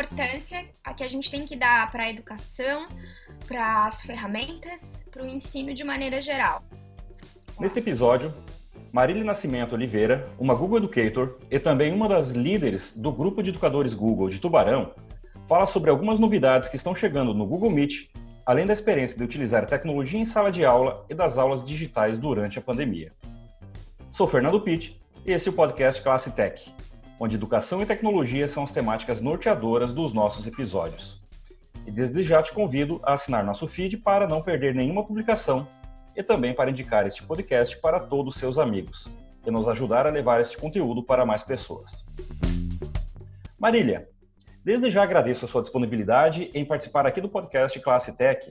importância que a gente tem que dar para a educação, para as ferramentas, para o ensino de maneira geral. Neste episódio, Marília Nascimento Oliveira, uma Google Educator e também uma das líderes do grupo de educadores Google de Tubarão, fala sobre algumas novidades que estão chegando no Google Meet, além da experiência de utilizar tecnologia em sala de aula e das aulas digitais durante a pandemia. Sou Fernando Pitt e esse é o podcast Classe Tech, onde educação e tecnologia são as temáticas norteadoras dos nossos episódios. E desde já te convido a assinar nosso feed para não perder nenhuma publicação e também para indicar este podcast para todos os seus amigos e nos ajudar a levar este conteúdo para mais pessoas. Marília, desde já agradeço a sua disponibilidade em participar aqui do podcast Classe Tech.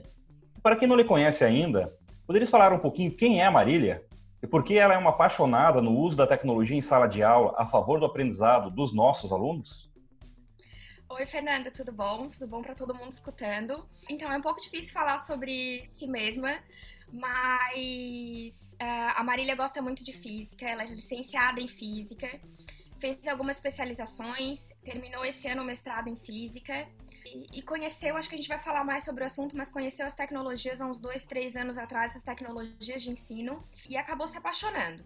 Para quem não lhe conhece ainda, poderias falar um pouquinho quem é a Marília e por que ela é uma apaixonada no uso da tecnologia em sala de aula a favor do aprendizado dos nossos alunos? Oi, Fernanda, tudo bom? Tudo bom para todo mundo escutando? Então, é um pouco difícil falar sobre si mesma, mas uh, a Marília gosta muito de física, ela é licenciada em física, fez algumas especializações, terminou esse ano o mestrado em física e, e, conheceu, acho que a gente vai falar mais sobre o assunto, mas conheceu as tecnologias há uns dois, três anos atrás, as tecnologias de ensino, e acabou se apaixonando.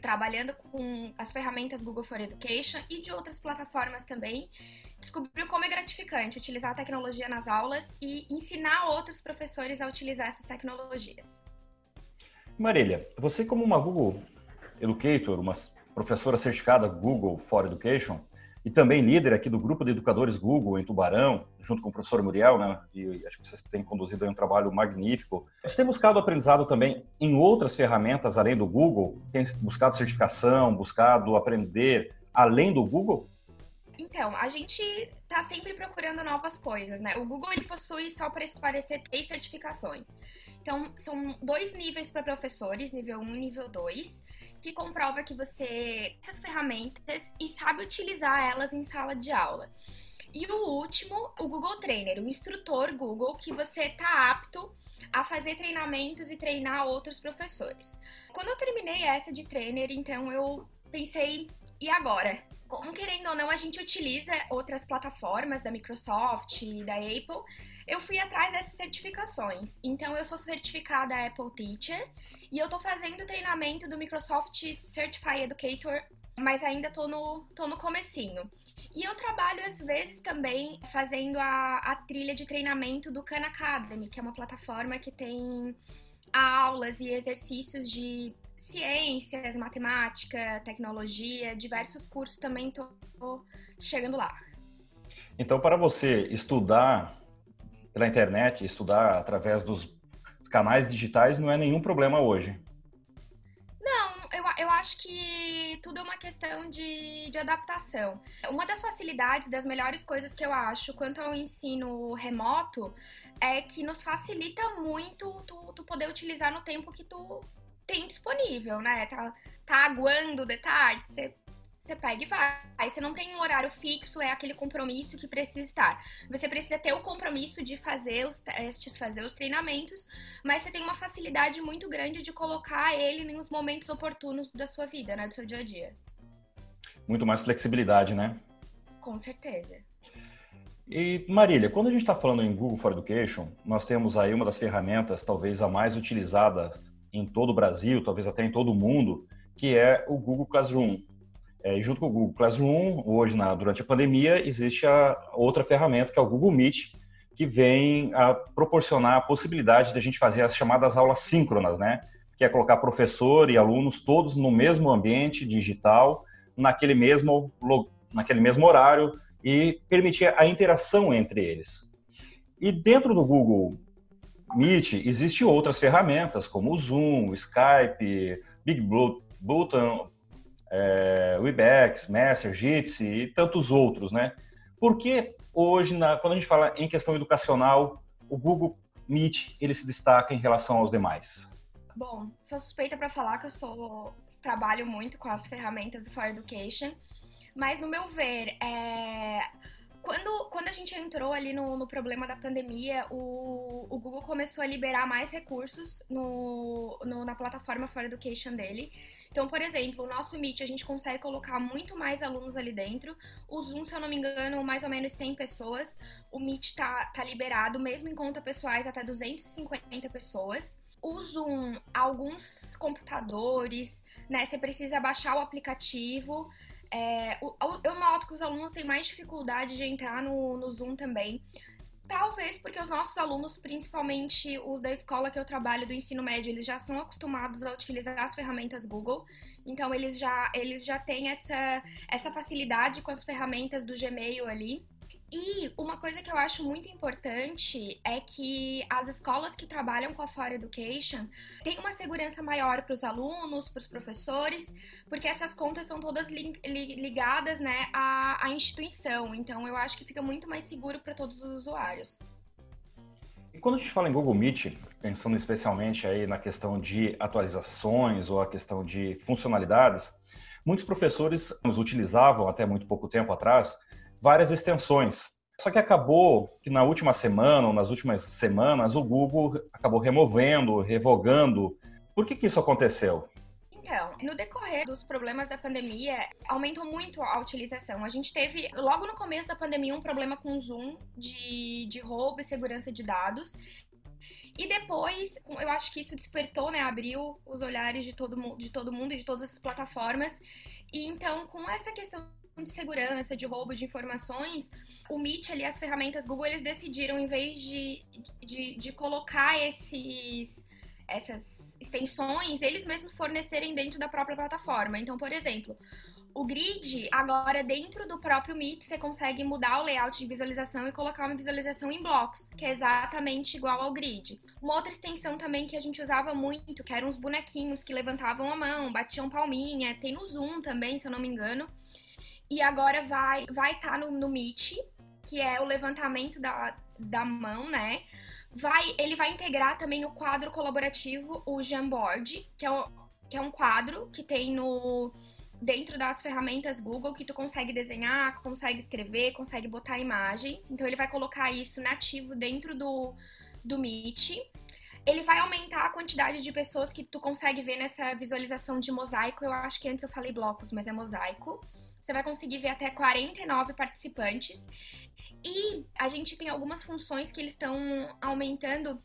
Trabalhando com as ferramentas Google for Education e de outras plataformas também, descobriu como é gratificante utilizar a tecnologia nas aulas e ensinar outros professores a utilizar essas tecnologias. Marília, você como uma Google Educator, uma professora certificada Google for Education, e também líder aqui do grupo de educadores Google em Tubarão, junto com o professor Muriel, né? E acho que vocês têm conduzido um trabalho magnífico. Você tem buscado aprendizado também em outras ferramentas além do Google? Tem buscado certificação, buscado aprender além do Google? Então, a gente está sempre procurando novas coisas, né? O Google ele possui, só para esclarecer, três certificações. Então, são dois níveis para professores, nível 1 e nível 2, que comprova que você essas ferramentas e sabe utilizar elas em sala de aula. E o último, o Google Trainer, o instrutor Google, que você está apto a fazer treinamentos e treinar outros professores. Quando eu terminei essa de trainer, então eu pensei, e agora? Como querendo ou não, a gente utiliza outras plataformas da Microsoft e da Apple eu fui atrás dessas certificações. Então, eu sou certificada Apple Teacher e eu tô fazendo treinamento do Microsoft Certified Educator, mas ainda tô no, tô no comecinho. E eu trabalho, às vezes, também fazendo a, a trilha de treinamento do Khan Academy, que é uma plataforma que tem aulas e exercícios de ciências, matemática, tecnologia, diversos cursos também tô chegando lá. Então, para você estudar pela internet, estudar através dos canais digitais não é nenhum problema hoje. Não, eu, eu acho que tudo é uma questão de, de adaptação. Uma das facilidades, das melhores coisas que eu acho quanto ao ensino remoto é que nos facilita muito tu, tu poder utilizar no tempo que tu tem disponível, né? Tá, tá aguando de tarde, você você pega e vai. Aí você não tem um horário fixo, é aquele compromisso que precisa estar. Você precisa ter o compromisso de fazer os testes, fazer os treinamentos, mas você tem uma facilidade muito grande de colocar ele nos momentos oportunos da sua vida, né? Do seu dia a dia. Muito mais flexibilidade, né? Com certeza. E Marília, quando a gente está falando em Google for Education, nós temos aí uma das ferramentas, talvez a mais utilizada em todo o Brasil, talvez até em todo o mundo, que é o Google Classroom. É, junto com o Google Classroom, hoje, na, durante a pandemia, existe a outra ferramenta, que é o Google Meet, que vem a proporcionar a possibilidade de a gente fazer as chamadas aulas síncronas, né? Que é colocar professor e alunos todos no mesmo ambiente digital, naquele mesmo, naquele mesmo horário e permitir a interação entre eles. E dentro do Google Meet, existem outras ferramentas, como o Zoom, o Skype, Big Button, é, Webex, Messenger, Jitsi e tantos outros, né? Por que hoje, na, quando a gente fala em questão educacional, o Google Meet ele se destaca em relação aos demais? Bom, sou suspeita para falar que eu sou trabalho muito com as ferramentas do For Education, mas no meu ver, é, quando, quando a gente entrou ali no, no problema da pandemia, o, o Google começou a liberar mais recursos no, no, na plataforma For Education dele. Então, por exemplo, o nosso Meet a gente consegue colocar muito mais alunos ali dentro. O Zoom, se eu não me engano, mais ou menos 100 pessoas. O Meet tá, tá liberado, mesmo em conta pessoais, até 250 pessoas. O Zoom, alguns computadores, né? Você precisa baixar o aplicativo. É, eu noto que os alunos têm mais dificuldade de entrar no, no Zoom também. Talvez porque os nossos alunos, principalmente os da escola que eu trabalho do ensino médio, eles já são acostumados a utilizar as ferramentas Google. Então eles já eles já têm essa essa facilidade com as ferramentas do Gmail ali. E uma coisa que eu acho muito importante é que as escolas que trabalham com a Fora Education têm uma segurança maior para os alunos, para os professores, porque essas contas são todas li ligadas né, à, à instituição. Então eu acho que fica muito mais seguro para todos os usuários. E quando a gente fala em Google Meet, pensando especialmente aí na questão de atualizações ou a questão de funcionalidades, muitos professores nos utilizavam até muito pouco tempo atrás várias extensões. Só que acabou que na última semana ou nas últimas semanas o Google acabou removendo, revogando. Por que, que isso aconteceu? Então, no decorrer dos problemas da pandemia, aumentou muito a utilização. A gente teve, logo no começo da pandemia, um problema com o Zoom de, de roubo e segurança de dados. E depois, eu acho que isso despertou, né, abriu os olhares de todo, de todo mundo e de todas as plataformas. E então, com essa questão de segurança, de roubo de informações, o Meet ali, as ferramentas Google, eles decidiram, em vez de, de, de colocar esses essas extensões, eles mesmos fornecerem dentro da própria plataforma. Então, por exemplo, o grid, agora dentro do próprio Meet, você consegue mudar o layout de visualização e colocar uma visualização em blocos, que é exatamente igual ao grid. Uma outra extensão também que a gente usava muito, que eram os bonequinhos que levantavam a mão, batiam palminha, tem no Zoom também, se eu não me engano. E agora vai vai estar tá no, no Meet, que é o levantamento da, da mão, né? Vai, ele vai integrar também o quadro colaborativo, o Jamboard, que é, o, que é um quadro que tem no dentro das ferramentas Google que tu consegue desenhar, consegue escrever, consegue botar imagens. Então ele vai colocar isso nativo dentro do, do Meet. Ele vai aumentar a quantidade de pessoas que tu consegue ver nessa visualização de mosaico. Eu acho que antes eu falei blocos, mas é mosaico. Você vai conseguir ver até 49 participantes. E a gente tem algumas funções que eles estão aumentando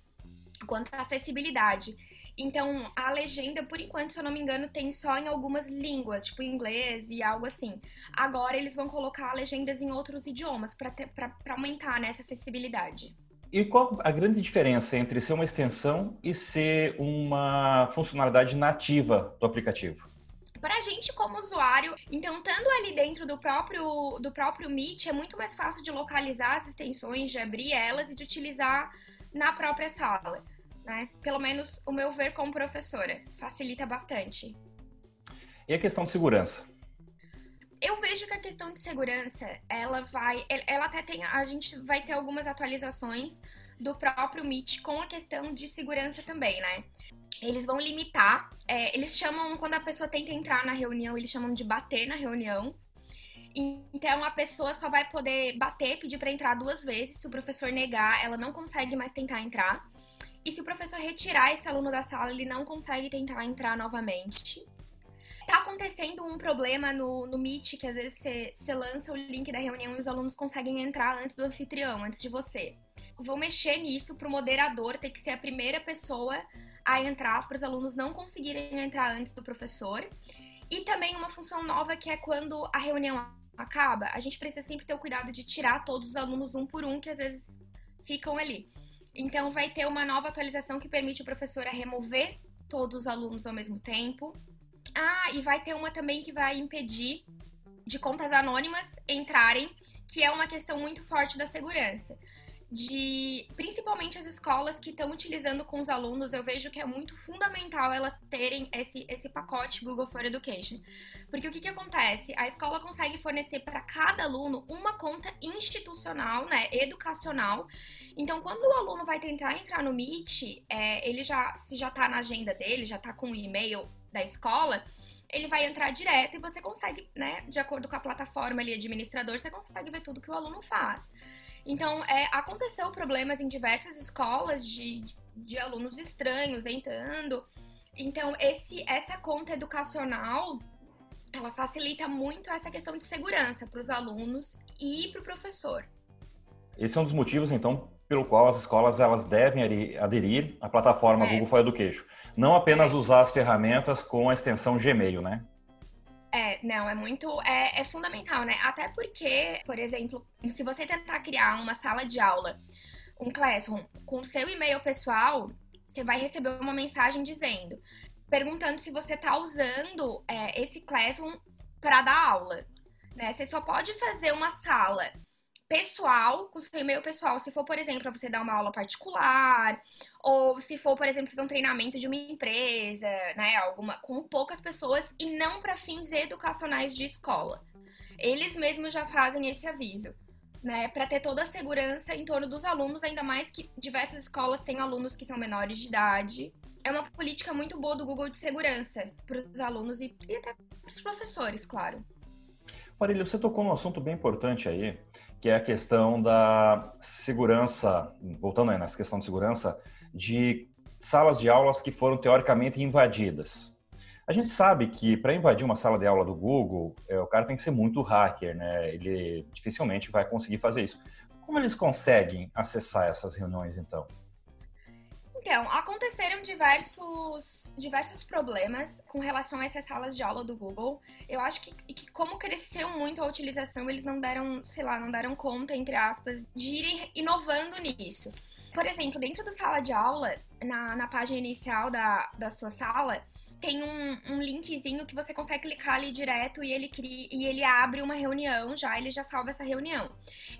quanto à acessibilidade. Então, a legenda, por enquanto, se eu não me engano, tem só em algumas línguas, tipo inglês e algo assim. Agora eles vão colocar legendas em outros idiomas para aumentar né, essa acessibilidade. E qual a grande diferença entre ser uma extensão e ser uma funcionalidade nativa do aplicativo? Pra gente como usuário, então estando ali dentro do próprio do próprio Meet, é muito mais fácil de localizar as extensões, de abrir elas e de utilizar na própria sala, né? Pelo menos o meu ver como professora, facilita bastante. E a questão de segurança? Eu vejo que a questão de segurança, ela vai, ela até tem, a gente vai ter algumas atualizações do próprio Meet com a questão de segurança também, né? Eles vão limitar. É, eles chamam, quando a pessoa tenta entrar na reunião, eles chamam de bater na reunião. Então a pessoa só vai poder bater, pedir para entrar duas vezes. Se o professor negar, ela não consegue mais tentar entrar. E se o professor retirar esse aluno da sala, ele não consegue tentar entrar novamente. Tá acontecendo um problema no, no Meet, que às vezes você lança o link da reunião e os alunos conseguem entrar antes do anfitrião, antes de você. Vou mexer nisso pro moderador ter que ser a primeira pessoa a entrar, para os alunos não conseguirem entrar antes do professor. E também uma função nova que é quando a reunião acaba, a gente precisa sempre ter o cuidado de tirar todos os alunos um por um, que às vezes ficam ali. Então vai ter uma nova atualização que permite o professor remover todos os alunos ao mesmo tempo. Ah, e vai ter uma também que vai impedir de contas anônimas entrarem, que é uma questão muito forte da segurança de principalmente as escolas que estão utilizando com os alunos, eu vejo que é muito fundamental elas terem esse, esse pacote Google for Education. Porque o que, que acontece? A escola consegue fornecer para cada aluno uma conta institucional, né, educacional. Então, quando o aluno vai tentar entrar no Meet, é, ele já, se já está na agenda dele, já está com o e-mail da escola, ele vai entrar direto e você consegue, né, de acordo com a plataforma ali, administrador, você consegue ver tudo que o aluno faz. Então, é, aconteceu problemas em diversas escolas de, de alunos estranhos entrando. Então, esse, essa conta educacional, ela facilita muito essa questão de segurança para os alunos e para o professor. Esse é um dos motivos, então, pelo qual as escolas elas devem aderir à plataforma é. Google for Education. Não apenas é. usar as ferramentas com a extensão Gmail, né? Não, é muito. É, é fundamental, né? Até porque, por exemplo, se você tentar criar uma sala de aula, um classroom, com seu e-mail pessoal, você vai receber uma mensagem dizendo, perguntando se você está usando é, esse Classroom para dar aula. Né? Você só pode fazer uma sala pessoal, com seu e-mail pessoal, se for, por exemplo, você dar uma aula particular, ou se for, por exemplo, fazer um treinamento de uma empresa, né, alguma com poucas pessoas e não para fins educacionais de escola. Eles mesmos já fazem esse aviso né, para ter toda a segurança em torno dos alunos, ainda mais que diversas escolas têm alunos que são menores de idade. É uma política muito boa do Google de segurança para os alunos e, e até para os professores, claro. Marília, você tocou num assunto bem importante aí, que é a questão da segurança, voltando aí nessa questão de segurança, de salas de aulas que foram teoricamente invadidas. A gente sabe que para invadir uma sala de aula do Google, é, o cara tem que ser muito hacker, né? Ele dificilmente vai conseguir fazer isso. Como eles conseguem acessar essas reuniões, então? Então, aconteceram diversos, diversos problemas com relação a essas salas de aula do Google. Eu acho que, que, como cresceu muito a utilização, eles não deram, sei lá, não deram conta, entre aspas, de irem inovando nisso. Por exemplo, dentro da sala de aula, na, na página inicial da, da sua sala, tem um, um, linkzinho que você consegue clicar ali direto e ele, cria, e ele abre uma reunião já, ele já salva essa reunião.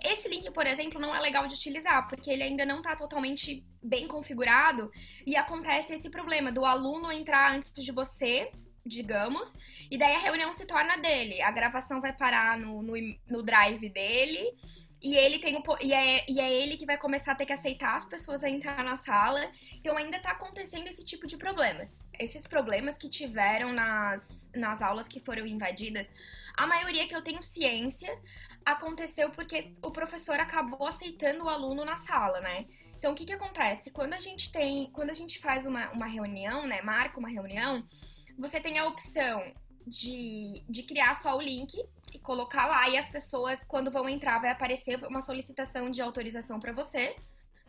Esse link, por exemplo, não é legal de utilizar, porque ele ainda não está totalmente bem configurado e acontece esse problema do aluno entrar antes de você, digamos, e daí a reunião se torna dele. A gravação vai parar no, no, no drive dele e ele tem o, e, é, e é ele que vai começar a ter que aceitar as pessoas a entrar na sala. Então ainda tá acontecendo esse tipo de problemas. Esses problemas que tiveram nas, nas aulas que foram invadidas, a maioria que eu tenho ciência aconteceu porque o professor acabou aceitando o aluno na sala, né? Então o que que acontece? Quando a gente tem. Quando a gente faz uma, uma reunião, né? Marca uma reunião, você tem a opção de, de criar só o link e colocar lá. E as pessoas, quando vão entrar, vai aparecer uma solicitação de autorização para você.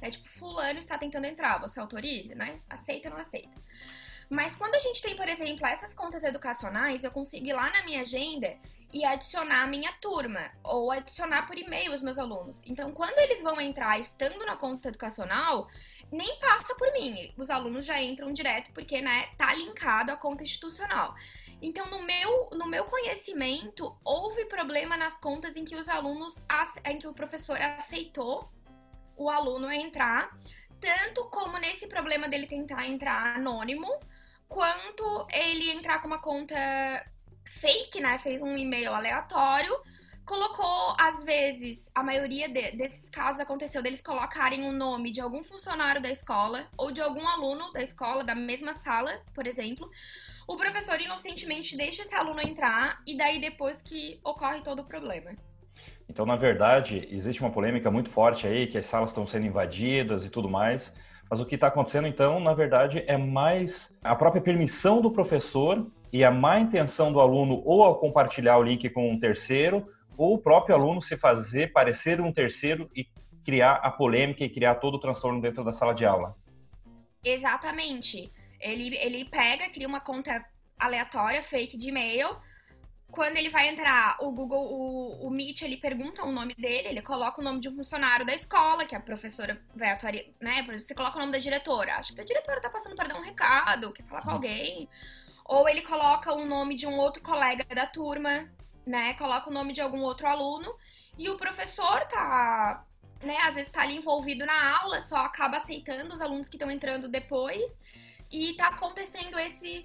Né? Tipo, fulano está tentando entrar, você autoriza, né? Aceita ou não aceita. Mas quando a gente tem, por exemplo, essas contas educacionais, eu consigo ir lá na minha agenda e adicionar a minha turma, ou adicionar por e-mail os meus alunos. Então, quando eles vão entrar estando na conta educacional, nem passa por mim. Os alunos já entram direto porque, né, tá linkado à conta institucional. Então, no meu, no meu conhecimento, houve problema nas contas em que os alunos, em que o professor aceitou o aluno entrar, tanto como nesse problema dele tentar entrar anônimo, quanto ele entrar com uma conta fake, né? Fez um e-mail aleatório, colocou, às vezes, a maioria de, desses casos aconteceu deles colocarem o nome de algum funcionário da escola ou de algum aluno da escola, da mesma sala, por exemplo o professor inocentemente deixa esse aluno entrar e daí depois que ocorre todo o problema. Então, na verdade, existe uma polêmica muito forte aí, que as salas estão sendo invadidas e tudo mais. Mas o que está acontecendo, então, na verdade, é mais a própria permissão do professor e a má intenção do aluno ou ao compartilhar o link com um terceiro, ou o próprio aluno se fazer parecer um terceiro e criar a polêmica e criar todo o transtorno dentro da sala de aula. Exatamente. Ele, ele pega, cria uma conta aleatória, fake de e-mail. Quando ele vai entrar, o Google, o, o Meet, ele pergunta o nome dele, ele coloca o nome de um funcionário da escola, que a professora vai atuar, né? Por exemplo, você coloca o nome da diretora. Acho que a diretora tá passando para dar um recado, quer falar com uhum. alguém. Ou ele coloca o nome de um outro colega da turma, né? Coloca o nome de algum outro aluno. E o professor tá, né? Às vezes tá ali envolvido na aula, só acaba aceitando os alunos que estão entrando depois. E tá acontecendo esses,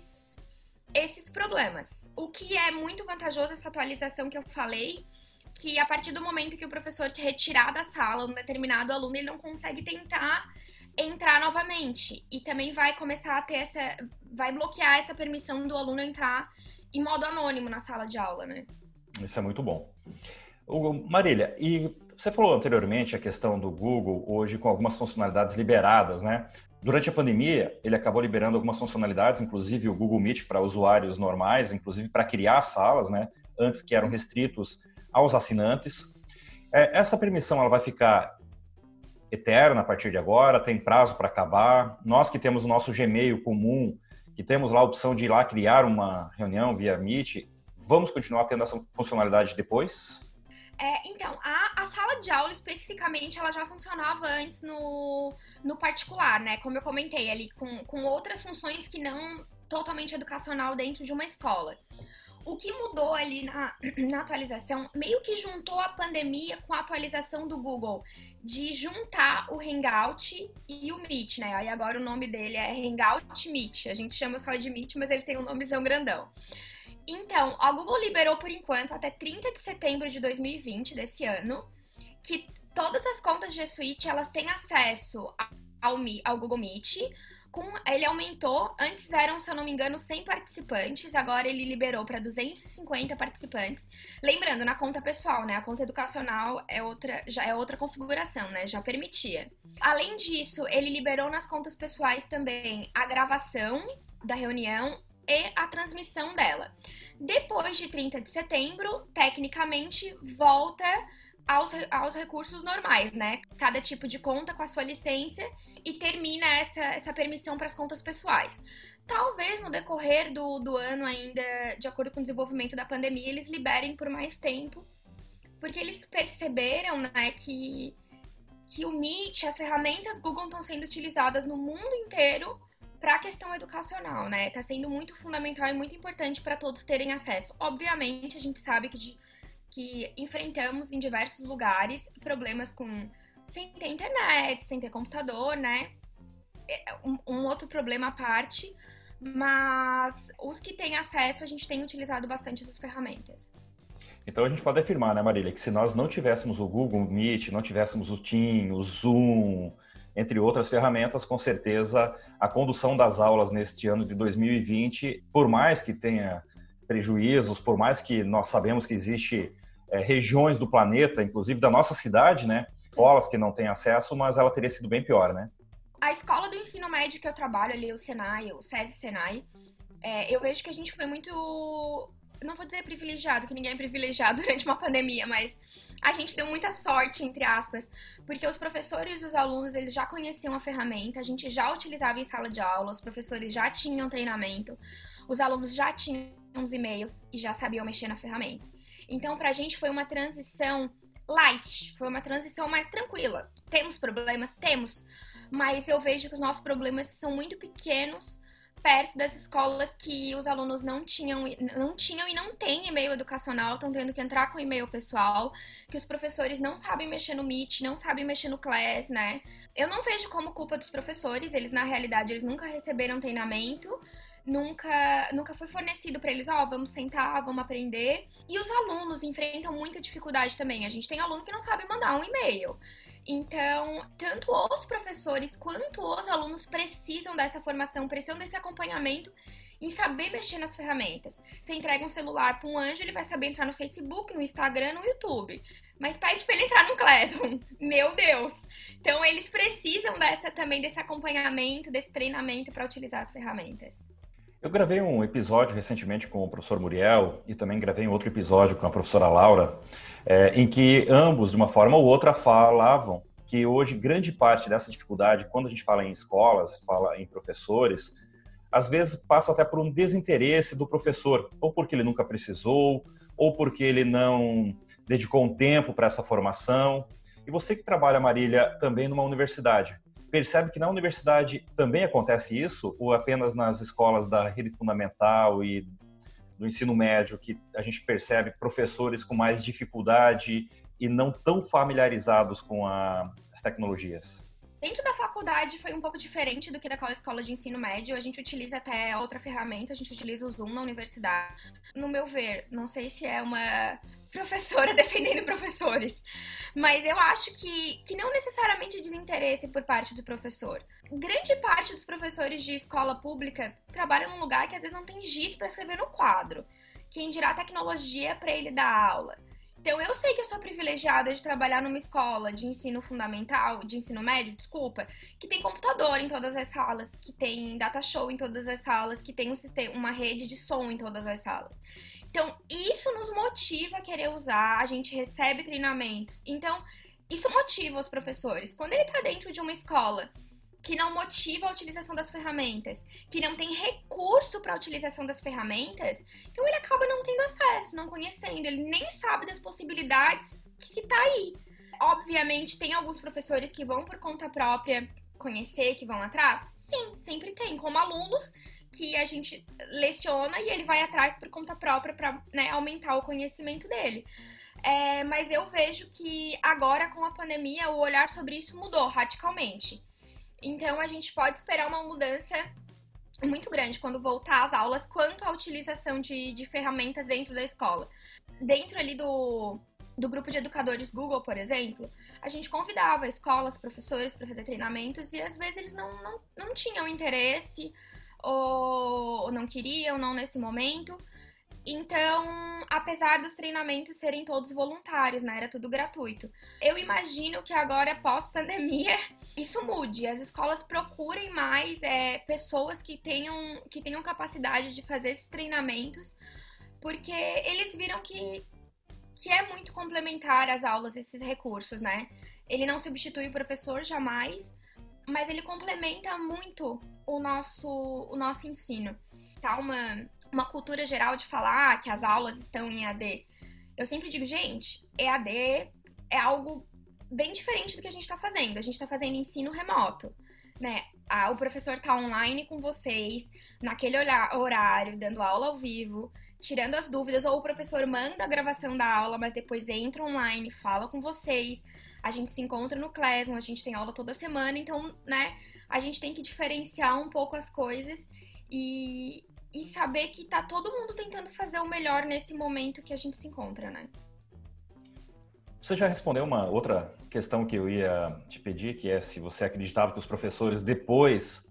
esses problemas. O que é muito vantajoso essa atualização que eu falei, que a partir do momento que o professor te retirar da sala um determinado aluno, ele não consegue tentar entrar novamente. E também vai começar a ter essa. vai bloquear essa permissão do aluno entrar em modo anônimo na sala de aula, né? Isso é muito bom. Marília, e você falou anteriormente a questão do Google hoje com algumas funcionalidades liberadas, né? Durante a pandemia, ele acabou liberando algumas funcionalidades, inclusive o Google Meet para usuários normais, inclusive para criar salas, né? Antes que eram restritos aos assinantes. É, essa permissão ela vai ficar eterna a partir de agora, tem prazo para acabar. Nós que temos o nosso Gmail comum, que temos lá a opção de ir lá criar uma reunião via Meet, vamos continuar tendo essa funcionalidade depois? É, então, a, a, sala de aula especificamente, ela já funcionava antes no, no particular, né? Como eu comentei ali, com, com outras funções que não totalmente educacional dentro de uma escola. O que mudou ali na, na atualização, meio que juntou a pandemia com a atualização do Google, de juntar o Hangout e o Meet, né? Aí agora o nome dele é Hangout Meet. A gente chama só de Meet, mas ele tem um nomezão grandão. Então, a Google liberou por enquanto até 30 de setembro de 2020 desse ano que todas as contas de Suite elas têm acesso ao, ao Google Meet. Com, ele aumentou, antes eram, se eu não me engano, 100 participantes, agora ele liberou para 250 participantes. Lembrando, na conta pessoal, né? A conta educacional é outra, já é outra configuração, né? Já permitia. Além disso, ele liberou nas contas pessoais também a gravação da reunião e a transmissão dela. Depois de 30 de setembro, tecnicamente volta aos, aos recursos normais, né? Cada tipo de conta com a sua licença e termina essa, essa permissão para as contas pessoais. Talvez no decorrer do, do ano, ainda, de acordo com o desenvolvimento da pandemia, eles liberem por mais tempo, porque eles perceberam né, que, que o Meet, as ferramentas Google estão sendo utilizadas no mundo inteiro para a questão educacional, né? Tá sendo muito fundamental e muito importante para todos terem acesso. Obviamente, a gente sabe que, que enfrentamos em diversos lugares problemas com sem ter internet, sem ter computador, né? É, um, um outro problema à parte, mas os que têm acesso, a gente tem utilizado bastante essas ferramentas. Então a gente pode afirmar, né, Marília, que se nós não tivéssemos o Google Meet, não tivéssemos o Team, o Zoom, entre outras ferramentas, com certeza a condução das aulas neste ano de 2020, por mais que tenha prejuízos, por mais que nós sabemos que existe é, regiões do planeta, inclusive da nossa cidade, né, escolas que não têm acesso, mas ela teria sido bem pior, né? A escola do ensino médio que eu trabalho ali, o Senai, o SESI Senai, é, eu vejo que a gente foi muito não vou dizer privilegiado, que ninguém é privilegiado durante uma pandemia, mas a gente deu muita sorte, entre aspas, porque os professores e os alunos, eles já conheciam a ferramenta, a gente já utilizava em sala de aula, os professores já tinham treinamento, os alunos já tinham os e-mails e já sabiam mexer na ferramenta. Então, pra gente foi uma transição light, foi uma transição mais tranquila. Temos problemas? Temos, mas eu vejo que os nossos problemas são muito pequenos perto das escolas que os alunos não tinham, não tinham e não têm e-mail educacional, estão tendo que entrar com e-mail pessoal, que os professores não sabem mexer no Meet, não sabem mexer no Class, né? Eu não vejo como culpa dos professores, eles na realidade eles nunca receberam treinamento, nunca nunca foi fornecido para eles, ó, oh, vamos sentar, vamos aprender. E os alunos enfrentam muita dificuldade também. A gente tem aluno que não sabe mandar um e-mail. Então, tanto os professores quanto os alunos precisam dessa formação, precisam desse acompanhamento em saber mexer nas ferramentas. Você entrega um celular para um anjo, ele vai saber entrar no Facebook, no Instagram, no YouTube. Mas pede para ele entrar no Classroom. Meu Deus! Então, eles precisam dessa também desse acompanhamento, desse treinamento para utilizar as ferramentas. Eu gravei um episódio recentemente com o professor Muriel e também gravei um outro episódio com a professora Laura é, em que ambos, de uma forma ou outra, falavam que hoje grande parte dessa dificuldade, quando a gente fala em escolas, fala em professores, às vezes passa até por um desinteresse do professor, ou porque ele nunca precisou, ou porque ele não dedicou um tempo para essa formação. E você que trabalha, Marília, também numa universidade, percebe que na universidade também acontece isso, ou apenas nas escolas da rede fundamental e do ensino médio que a gente percebe professores com mais dificuldade e não tão familiarizados com a, as tecnologias? Dentro da faculdade foi um pouco diferente do que daquela escola de ensino médio. A gente utiliza até outra ferramenta, a gente utiliza o Zoom na universidade. No meu ver, não sei se é uma professora defendendo professores. Mas eu acho que, que não necessariamente desinteresse por parte do professor. Grande parte dos professores de escola pública trabalham num lugar que às vezes não tem giz para escrever no quadro. Quem dirá tecnologia para ele dar aula. Então, eu sei que eu sou privilegiada de trabalhar numa escola de ensino fundamental, de ensino médio, desculpa, que tem computador em todas as salas, que tem data show em todas as salas, que tem um sistema, uma rede de som em todas as salas. Então, isso nos motiva a querer usar, a gente recebe treinamentos. Então, isso motiva os professores. Quando ele está dentro de uma escola que não motiva a utilização das ferramentas, que não tem recurso para a utilização das ferramentas, então ele acaba não tendo acesso, não conhecendo, ele nem sabe das possibilidades que está aí. Obviamente, tem alguns professores que vão por conta própria conhecer, que vão atrás? Sim, sempre tem, como alunos que a gente leciona e ele vai atrás por conta própria para né, aumentar o conhecimento dele. É, mas eu vejo que agora, com a pandemia, o olhar sobre isso mudou radicalmente. Então a gente pode esperar uma mudança muito grande quando voltar às aulas quanto à utilização de, de ferramentas dentro da escola. Dentro ali do, do grupo de educadores Google, por exemplo, a gente convidava escolas, professores para fazer treinamentos e às vezes eles não, não, não tinham interesse ou, não queriam, não nesse momento. Então, apesar dos treinamentos serem todos voluntários, né? Era tudo gratuito. Eu imagino que agora, pós-pandemia, isso mude. As escolas procurem mais é, pessoas que tenham, que tenham capacidade de fazer esses treinamentos, porque eles viram que, que é muito complementar às aulas esses recursos, né? Ele não substitui o professor jamais, mas ele complementa muito o nosso, o nosso ensino. Tá uma, uma cultura geral de falar que as aulas estão em AD. Eu sempre digo, gente, EAD é algo bem diferente do que a gente está fazendo. A gente está fazendo ensino remoto, né? Ah, o professor está online com vocês, naquele horário, dando aula ao vivo, tirando as dúvidas, ou o professor manda a gravação da aula, mas depois entra online, fala com vocês. A gente se encontra no Classroom, a gente tem aula toda semana, então, né, a gente tem que diferenciar um pouco as coisas e, e saber que tá todo mundo tentando fazer o melhor nesse momento que a gente se encontra, né? Você já respondeu uma outra questão que eu ia te pedir, que é se você acreditava que os professores, depois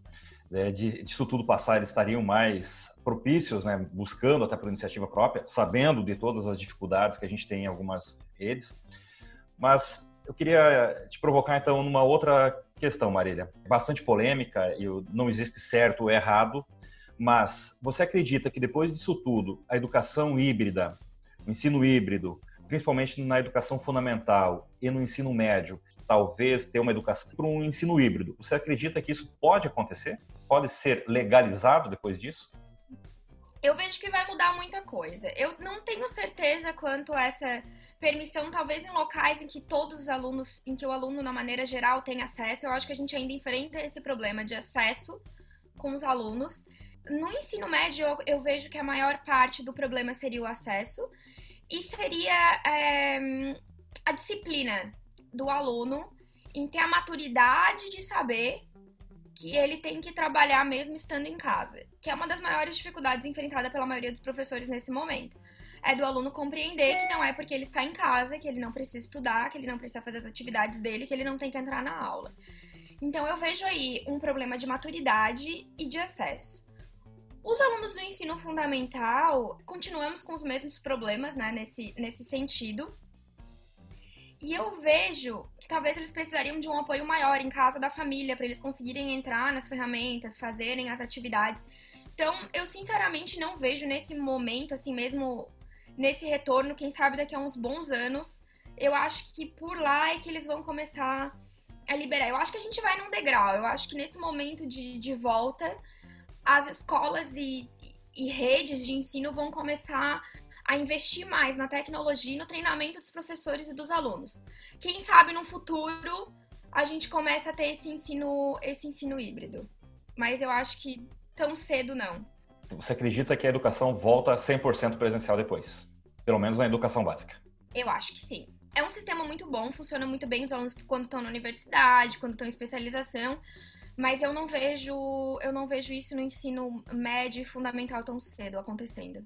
né, de, disso tudo passar, eles estariam mais propícios, né, buscando até por iniciativa própria, sabendo de todas as dificuldades que a gente tem em algumas redes. Mas eu queria te provocar então numa outra questão, Marília. Bastante polêmica e não existe certo ou errado, mas você acredita que depois disso tudo, a educação híbrida, o ensino híbrido, principalmente na educação fundamental e no ensino médio, talvez ter uma educação para um ensino híbrido. Você acredita que isso pode acontecer? Pode ser legalizado depois disso? Eu vejo que vai mudar muita coisa. Eu não tenho certeza quanto a essa permissão, talvez em locais em que todos os alunos, em que o aluno, na maneira geral, tem acesso. Eu acho que a gente ainda enfrenta esse problema de acesso com os alunos. No ensino médio, eu, vejo que a maior parte do problema seria o acesso e seria é, a disciplina do aluno em ter a maturidade de saber que ele tem que trabalhar mesmo estando em casa, que é uma das maiores dificuldades enfrentada pela maioria dos professores nesse momento. É do aluno compreender que não é porque ele está em casa, que ele não precisa estudar, que ele não precisa fazer as atividades dele, que ele não tem que entrar na aula. Então eu vejo aí um problema de maturidade e de acesso. Os alunos do ensino fundamental continuamos com os mesmos problemas, né, nesse, nesse sentido. E eu vejo que talvez eles precisariam de um apoio maior em casa da família para eles conseguirem entrar nas ferramentas, fazerem as atividades. Então, eu sinceramente não vejo nesse momento, assim mesmo, nesse retorno, quem sabe daqui a uns bons anos, eu acho que por lá é que eles vão começar a liberar. Eu acho que a gente vai num degrau. Eu acho que nesse momento de, de volta, as escolas e, e redes de ensino vão começar a investir mais na tecnologia e no treinamento dos professores e dos alunos. Quem sabe no futuro a gente começa a ter esse ensino, esse ensino híbrido. Mas eu acho que tão cedo não. Você acredita que a educação volta 100% presencial depois? Pelo menos na educação básica. Eu acho que sim. É um sistema muito bom, funciona muito bem os alunos quando estão na universidade, quando estão em especialização, mas eu não vejo, eu não vejo isso no ensino médio e fundamental tão cedo acontecendo.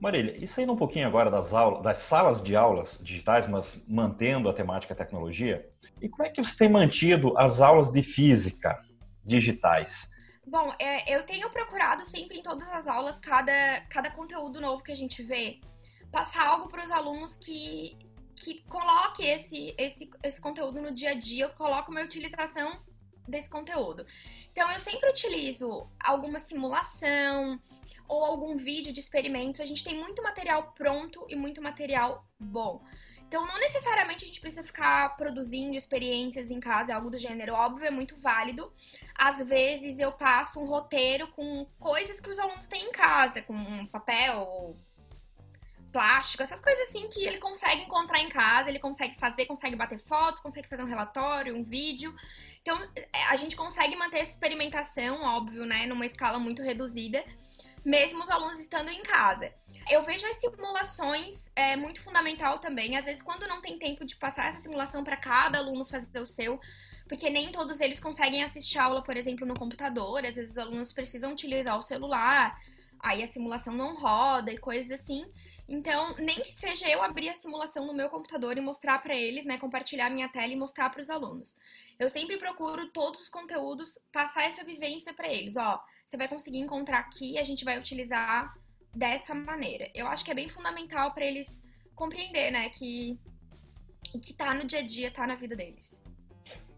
Marília, e saindo um pouquinho agora das, aulas, das salas de aulas digitais, mas mantendo a temática tecnologia, e como é que você tem mantido as aulas de física digitais? Bom, é, eu tenho procurado sempre em todas as aulas, cada, cada conteúdo novo que a gente vê, passar algo para os alunos que, que coloque esse, esse, esse conteúdo no dia a dia, coloque uma utilização desse conteúdo. Então, eu sempre utilizo alguma simulação ou algum vídeo de experimentos. A gente tem muito material pronto e muito material bom. Então, não necessariamente a gente precisa ficar produzindo experiências em casa, algo do gênero. Óbvio, é muito válido. Às vezes, eu passo um roteiro com coisas que os alunos têm em casa, com papel, plástico, essas coisas assim que ele consegue encontrar em casa, ele consegue fazer, consegue bater fotos, consegue fazer um relatório, um vídeo. Então, é, a gente consegue manter essa experimentação, óbvio, né, numa escala muito reduzida, mesmo os alunos estando em casa. Eu vejo as simulações é muito fundamental também. Às vezes, quando não tem tempo de passar essa simulação para cada aluno fazer o seu, porque nem todos eles conseguem assistir aula, por exemplo, no computador. Às vezes, os alunos precisam utilizar o celular, aí a simulação não roda e coisas assim. Então, nem que seja eu abrir a simulação no meu computador e mostrar para eles, né, compartilhar minha tela e mostrar para os alunos. Eu sempre procuro todos os conteúdos passar essa vivência para eles. Ó, você vai conseguir encontrar aqui, a gente vai utilizar dessa maneira. Eu acho que é bem fundamental para eles compreender, né, que que tá no dia a dia, tá na vida deles.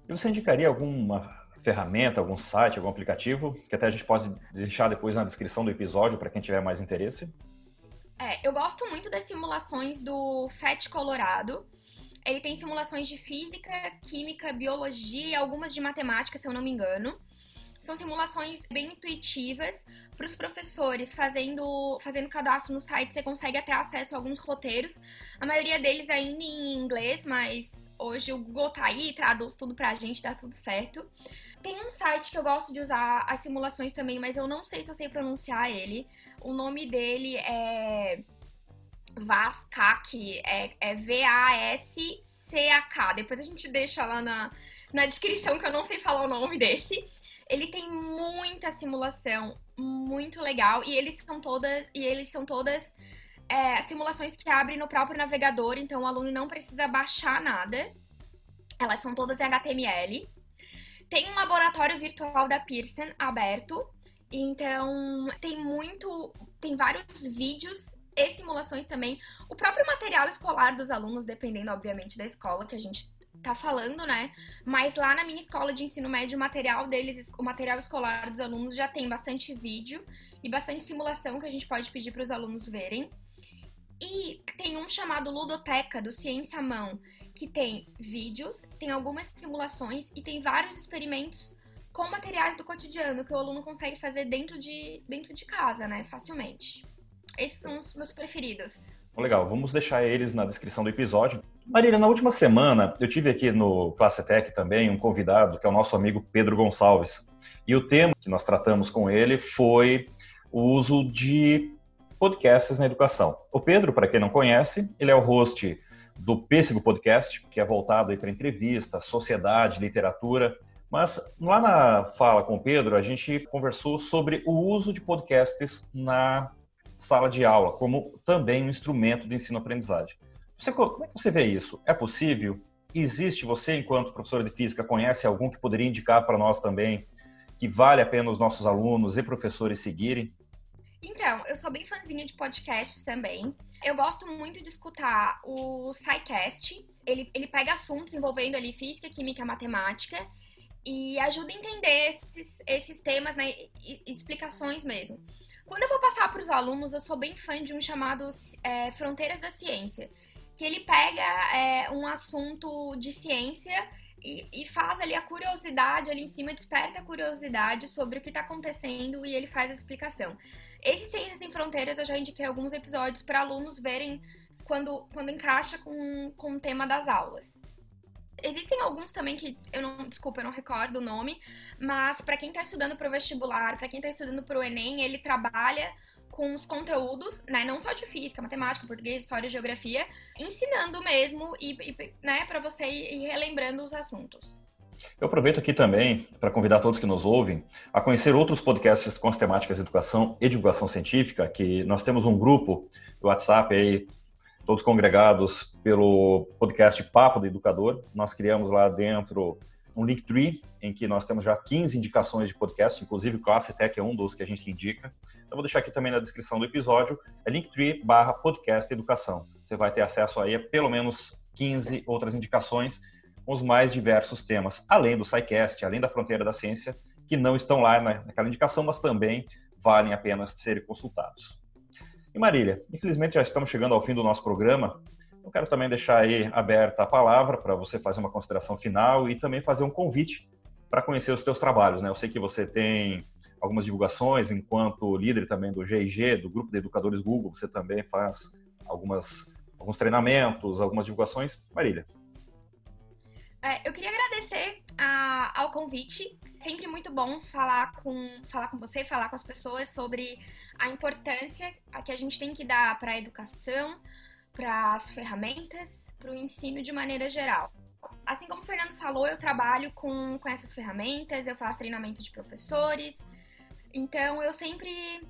E você indicaria alguma ferramenta, algum site, algum aplicativo que até a gente pode deixar depois na descrição do episódio para quem tiver mais interesse? É, eu gosto muito das simulações do FET Colorado. Ele tem simulações de física, química, biologia e algumas de matemática, se eu não me engano. São simulações bem intuitivas para os professores fazendo, fazendo cadastro no site. Você consegue até acesso a alguns roteiros. A maioria deles ainda em inglês, mas hoje o Google tá aí, traduz tudo pra gente, dá tudo certo. Tem um site que eu gosto de usar as simulações também, mas eu não sei se eu sei pronunciar ele. O nome dele é Vascac, é, é V-A-S-C-A-K. Depois a gente deixa lá na, na descrição que eu não sei falar o nome desse. Ele tem muita simulação, muito legal. E eles são todas. E eles são todas é, simulações que abrem no próprio navegador, então o aluno não precisa baixar nada. Elas são todas em HTML. Tem um laboratório virtual da Pearson aberto. Então, tem muito. Tem vários vídeos e simulações também. O próprio material escolar dos alunos, dependendo, obviamente, da escola que a gente tá falando, né? Mas lá na minha escola de ensino médio, o material deles, o material escolar dos alunos já tem bastante vídeo e bastante simulação que a gente pode pedir para os alunos verem. E tem um chamado Ludoteca do Ciência Mão, que tem vídeos, tem algumas simulações e tem vários experimentos com materiais do cotidiano que o aluno consegue fazer dentro de, dentro de casa, né? Facilmente. Esses são os meus preferidos. Legal, vamos deixar eles na descrição do episódio. Marília, na última semana eu tive aqui no Classe Tech também um convidado que é o nosso amigo Pedro Gonçalves. E o tema que nós tratamos com ele foi o uso de podcasts na educação. O Pedro, para quem não conhece, ele é o host do Pêssego Podcast, que é voltado para entrevistas, sociedade, literatura. Mas lá na fala com o Pedro, a gente conversou sobre o uso de podcasts na sala de aula, como também um instrumento de ensino-aprendizagem. Você, como é que você vê isso? É possível? Existe, você, enquanto professora de física, conhece algum que poderia indicar para nós também que vale a pena os nossos alunos e professores seguirem? Então, eu sou bem fãzinha de podcasts também. Eu gosto muito de escutar o SciCast. Ele, ele pega assuntos envolvendo ali física, química, matemática e ajuda a entender esses, esses temas, né? Explicações mesmo. Quando eu vou passar para os alunos, eu sou bem fã de um chamado é, Fronteiras da Ciência, que ele pega é, um assunto de ciência e, e, faz ali a curiosidade ali em cima, desperta a curiosidade sobre o que está acontecendo e ele faz a explicação. Esse Ciências Sem Fronteiras eu já indiquei alguns episódios para alunos verem quando, quando encaixa com, com o tema das aulas. Existem alguns também que eu não, desculpa, eu não recordo o nome, mas para quem está estudando para o vestibular, para quem está estudando para o Enem, ele trabalha com os conteúdos, né, não só de física, matemática, português, história, geografia, ensinando mesmo e, e né, para você ir relembrando os assuntos. Eu aproveito aqui também para convidar todos que nos ouvem a conhecer outros podcasts com as temáticas de educação e divulgação científica, que nós temos um grupo do WhatsApp aí, todos congregados pelo podcast Papo do Educador. Nós criamos lá dentro um Linktree, em que nós temos já 15 indicações de podcast, inclusive Classe Tech é um dos que a gente indica. Eu vou deixar aqui também na descrição do episódio, é linktree barra podcast educação. Você vai ter acesso aí a pelo menos 15 outras indicações com os mais diversos temas, além do SciCast, além da Fronteira da Ciência, que não estão lá naquela indicação, mas também valem a pena serem consultados. E Marília, infelizmente já estamos chegando ao fim do nosso programa. Eu quero também deixar aí aberta a palavra para você fazer uma consideração final e também fazer um convite para conhecer os seus trabalhos. Né? Eu sei que você tem algumas divulgações enquanto líder também do GIG, do Grupo de Educadores Google, você também faz algumas, alguns treinamentos, algumas divulgações. Marília. É, eu queria agradecer a, ao convite. Sempre muito bom falar com, falar com você, falar com as pessoas sobre a importância que a gente tem que dar para a educação, para as ferramentas, para o ensino de maneira geral. Assim como o Fernando falou, eu trabalho com, com essas ferramentas, eu faço treinamento de professores, então eu sempre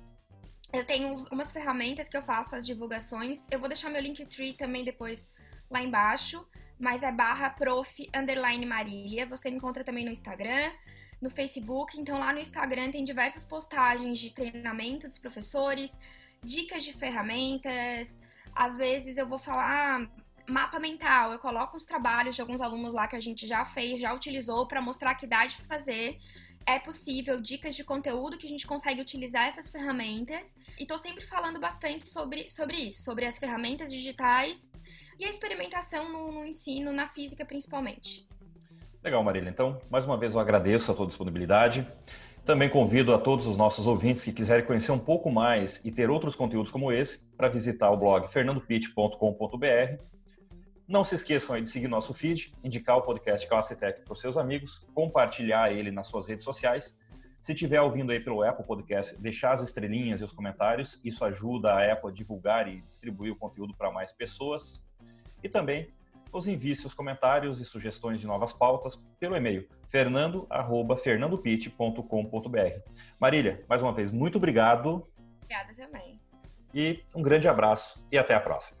eu tenho umas ferramentas que eu faço as divulgações. Eu vou deixar meu Linktree também depois lá embaixo, mas é barra prof underline Marília. Você me encontra também no Instagram, no Facebook. Então lá no Instagram tem diversas postagens de treinamento dos professores, dicas de ferramentas, às vezes eu vou falar ah, mapa mental, eu coloco os trabalhos de alguns alunos lá que a gente já fez, já utilizou para mostrar que dá de fazer. É possível, dicas de conteúdo que a gente consegue utilizar essas ferramentas. E tô sempre falando bastante sobre, sobre isso, sobre as ferramentas digitais e a experimentação no, no ensino, na física principalmente. Legal, Marília. Então, mais uma vez eu agradeço a tua disponibilidade. Também convido a todos os nossos ouvintes que quiserem conhecer um pouco mais e ter outros conteúdos como esse para visitar o blog fernandopit.com.br. Não se esqueçam de seguir nosso feed, indicar o podcast Classe Tech para os seus amigos, compartilhar ele nas suas redes sociais. Se estiver ouvindo aí pelo Apple Podcast, deixar as estrelinhas e os comentários, isso ajuda a Apple a divulgar e distribuir o conteúdo para mais pessoas. E também nos envie seus comentários e sugestões de novas pautas pelo e-mail fernando@fernandopit.com.br. Marília, mais uma vez muito obrigado. Obrigada também. E um grande abraço e até a próxima.